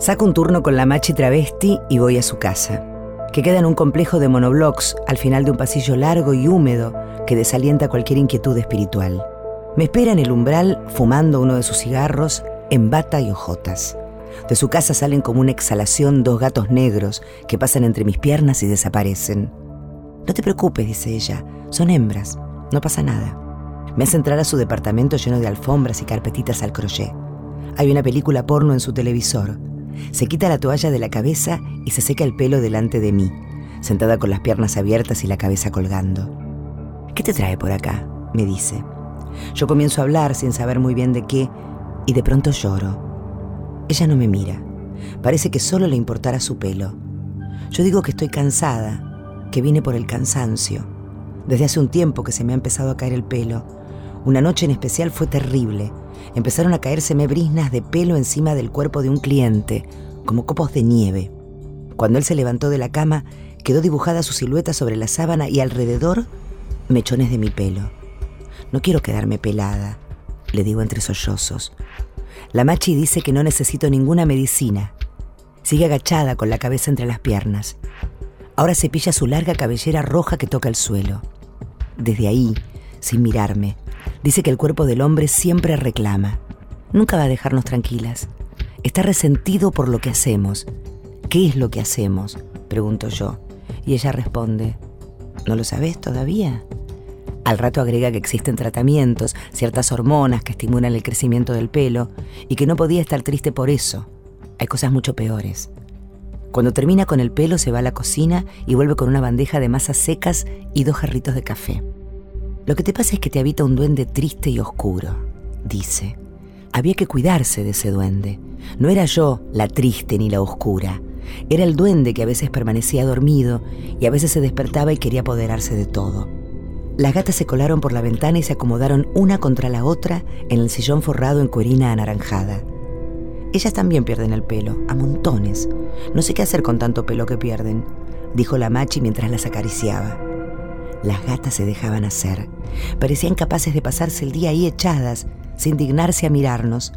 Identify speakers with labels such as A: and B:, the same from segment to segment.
A: Saco un turno con la machi travesti y voy a su casa, que queda en un complejo de monoblocks al final de un pasillo largo y húmedo que desalienta cualquier inquietud espiritual. Me espera en el umbral fumando uno de sus cigarros en bata y hojotas. De su casa salen como una exhalación dos gatos negros que pasan entre mis piernas y desaparecen. No te preocupes, dice ella, son hembras, no pasa nada. Me hace entrar a su departamento lleno de alfombras y carpetitas al crochet. Hay una película porno en su televisor. Se quita la toalla de la cabeza y se seca el pelo delante de mí, sentada con las piernas abiertas y la cabeza colgando. ¿Qué te trae por acá? me dice. Yo comienzo a hablar sin saber muy bien de qué y de pronto lloro. Ella no me mira. Parece que solo le importara su pelo. Yo digo que estoy cansada, que vine por el cansancio. Desde hace un tiempo que se me ha empezado a caer el pelo. Una noche en especial fue terrible. Empezaron a caérseme brisnas de pelo encima del cuerpo de un cliente, como copos de nieve. Cuando él se levantó de la cama, quedó dibujada su silueta sobre la sábana y alrededor mechones de mi pelo. No quiero quedarme pelada, le digo entre sollozos. La machi dice que no necesito ninguna medicina. Sigue agachada con la cabeza entre las piernas. Ahora cepilla su larga cabellera roja que toca el suelo. Desde ahí, sin mirarme, dice que el cuerpo del hombre siempre reclama. Nunca va a dejarnos tranquilas. Está resentido por lo que hacemos. ¿Qué es lo que hacemos? Pregunto yo. Y ella responde, ¿no lo sabes todavía? Al rato agrega que existen tratamientos, ciertas hormonas que estimulan el crecimiento del pelo y que no podía estar triste por eso. Hay cosas mucho peores. Cuando termina con el pelo se va a la cocina y vuelve con una bandeja de masas secas y dos jarritos de café. Lo que te pasa es que te habita un duende triste y oscuro, dice. Había que cuidarse de ese duende. No era yo la triste ni la oscura. Era el duende que a veces permanecía dormido y a veces se despertaba y quería apoderarse de todo. Las gatas se colaron por la ventana y se acomodaron una contra la otra en el sillón forrado en cuerina anaranjada. Ellas también pierden el pelo, a montones. No sé qué hacer con tanto pelo que pierden, dijo la machi mientras las acariciaba. Las gatas se dejaban hacer. Parecían capaces de pasarse el día ahí echadas, sin dignarse a mirarnos.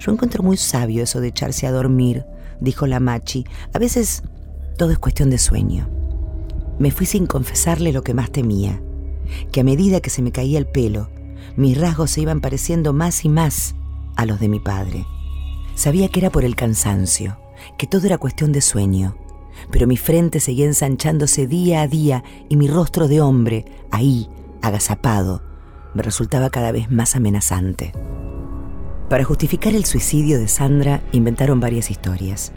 A: Yo encuentro muy sabio eso de echarse a dormir, dijo la machi. A veces todo es cuestión de sueño. Me fui sin confesarle lo que más temía, que a medida que se me caía el pelo, mis rasgos se iban pareciendo más y más a los de mi padre. Sabía que era por el cansancio, que todo era cuestión de sueño, pero mi frente seguía ensanchándose día a día y mi rostro de hombre, ahí, agazapado, me resultaba cada vez más amenazante. Para justificar el suicidio de Sandra inventaron varias historias.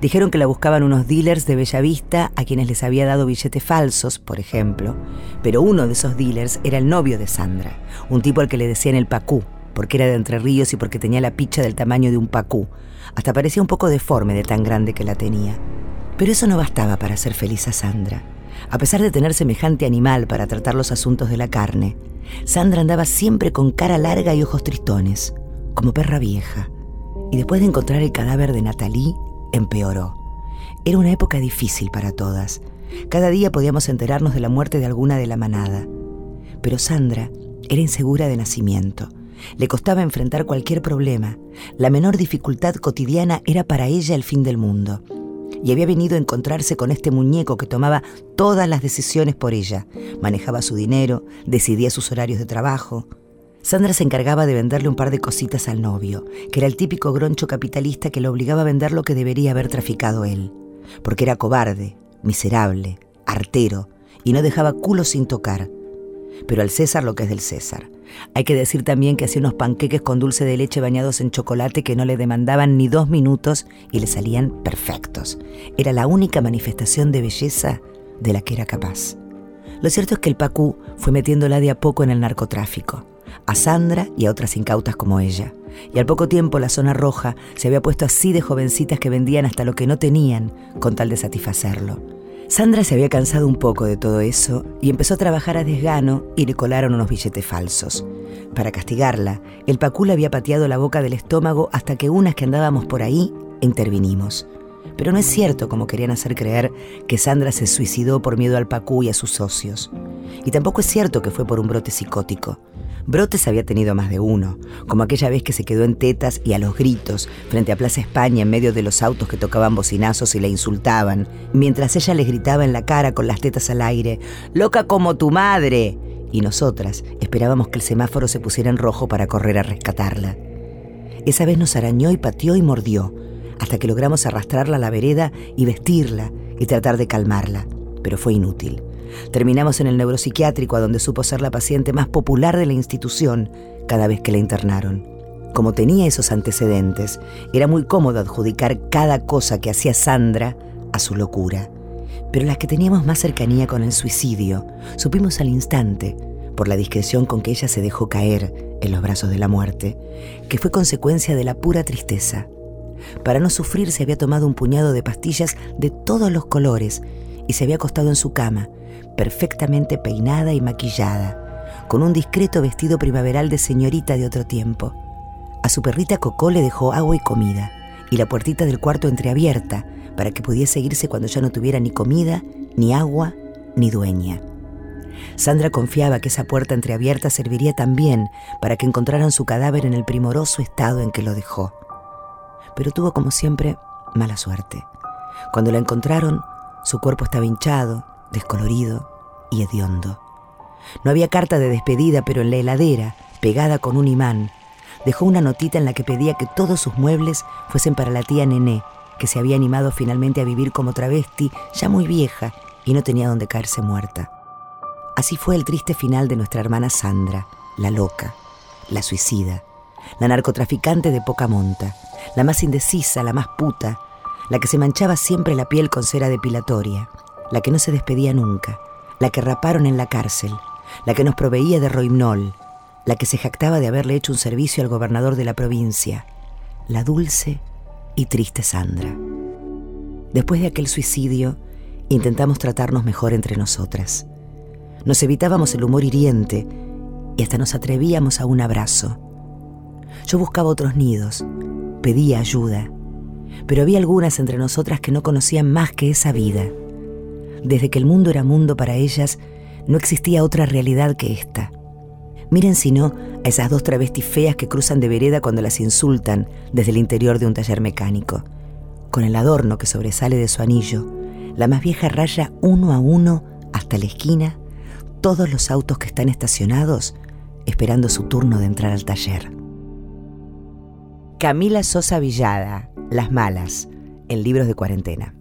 A: Dijeron que la buscaban unos dealers de Bellavista a quienes les había dado billetes falsos, por ejemplo, pero uno de esos dealers era el novio de Sandra, un tipo al que le decían el pacú, porque era de Entre Ríos y porque tenía la picha del tamaño de un pacú. Hasta parecía un poco deforme de tan grande que la tenía. Pero eso no bastaba para hacer feliz a Sandra. A pesar de tener semejante animal para tratar los asuntos de la carne, Sandra andaba siempre con cara larga y ojos tristones, como perra vieja. Y después de encontrar el cadáver de Natalie, empeoró. Era una época difícil para todas. Cada día podíamos enterarnos de la muerte de alguna de la manada. Pero Sandra era insegura de nacimiento. Le costaba enfrentar cualquier problema. La menor dificultad cotidiana era para ella el fin del mundo y había venido a encontrarse con este muñeco que tomaba todas las decisiones por ella. Manejaba su dinero, decidía sus horarios de trabajo. Sandra se encargaba de venderle un par de cositas al novio, que era el típico groncho capitalista que le obligaba a vender lo que debería haber traficado él, porque era cobarde, miserable, artero, y no dejaba culo sin tocar. Pero al César lo que es del César. Hay que decir también que hacía unos panqueques con dulce de leche bañados en chocolate que no le demandaban ni dos minutos y le salían perfectos. Era la única manifestación de belleza de la que era capaz. Lo cierto es que el Pacú fue metiéndola de a poco en el narcotráfico, a Sandra y a otras incautas como ella. Y al poco tiempo la zona roja se había puesto así de jovencitas que vendían hasta lo que no tenían con tal de satisfacerlo. Sandra se había cansado un poco de todo eso y empezó a trabajar a desgano y le colaron unos billetes falsos. Para castigarla, el Pacú le había pateado la boca del estómago hasta que unas que andábamos por ahí intervinimos. Pero no es cierto, como querían hacer creer, que Sandra se suicidó por miedo al Pacú y a sus socios. Y tampoco es cierto que fue por un brote psicótico. Brotes había tenido más de uno, como aquella vez que se quedó en tetas y a los gritos frente a Plaza España en medio de los autos que tocaban bocinazos y la insultaban, mientras ella les gritaba en la cara con las tetas al aire, ¡Loca como tu madre! Y nosotras esperábamos que el semáforo se pusiera en rojo para correr a rescatarla. Esa vez nos arañó y pateó y mordió, hasta que logramos arrastrarla a la vereda y vestirla y tratar de calmarla, pero fue inútil. Terminamos en el neuropsiquiátrico, a donde supo ser la paciente más popular de la institución cada vez que la internaron. Como tenía esos antecedentes, era muy cómodo adjudicar cada cosa que hacía Sandra a su locura. Pero las que teníamos más cercanía con el suicidio, supimos al instante, por la discreción con que ella se dejó caer en los brazos de la muerte, que fue consecuencia de la pura tristeza. Para no sufrir se había tomado un puñado de pastillas de todos los colores y se había acostado en su cama, perfectamente peinada y maquillada, con un discreto vestido primaveral de señorita de otro tiempo. A su perrita Coco le dejó agua y comida, y la puertita del cuarto entreabierta para que pudiese irse cuando ya no tuviera ni comida, ni agua, ni dueña. Sandra confiaba que esa puerta entreabierta serviría también para que encontraran su cadáver en el primoroso estado en que lo dejó. Pero tuvo, como siempre, mala suerte. Cuando la encontraron, su cuerpo estaba hinchado, descolorido y hediondo. No había carta de despedida, pero en la heladera, pegada con un imán, dejó una notita en la que pedía que todos sus muebles fuesen para la tía Nené, que se había animado finalmente a vivir como travesti, ya muy vieja, y no tenía donde caerse muerta. Así fue el triste final de nuestra hermana Sandra, la loca, la suicida, la narcotraficante de poca monta, la más indecisa, la más puta, la que se manchaba siempre la piel con cera depilatoria, la que no se despedía nunca, la que raparon en la cárcel, la que nos proveía de roimnol, la que se jactaba de haberle hecho un servicio al gobernador de la provincia, la dulce y triste Sandra. Después de aquel suicidio, intentamos tratarnos mejor entre nosotras. Nos evitábamos el humor hiriente y hasta nos atrevíamos a un abrazo. Yo buscaba otros nidos, pedía ayuda, pero había algunas entre nosotras que no conocían más que esa vida desde que el mundo era mundo para ellas, no existía otra realidad que esta. Miren si no a esas dos travestis feas que cruzan de vereda cuando las insultan desde el interior de un taller mecánico. Con el adorno que sobresale de su anillo, la más vieja raya uno a uno hasta la esquina todos los autos que están estacionados esperando su turno de entrar al taller. Camila Sosa Villada, Las Malas, en libros de cuarentena.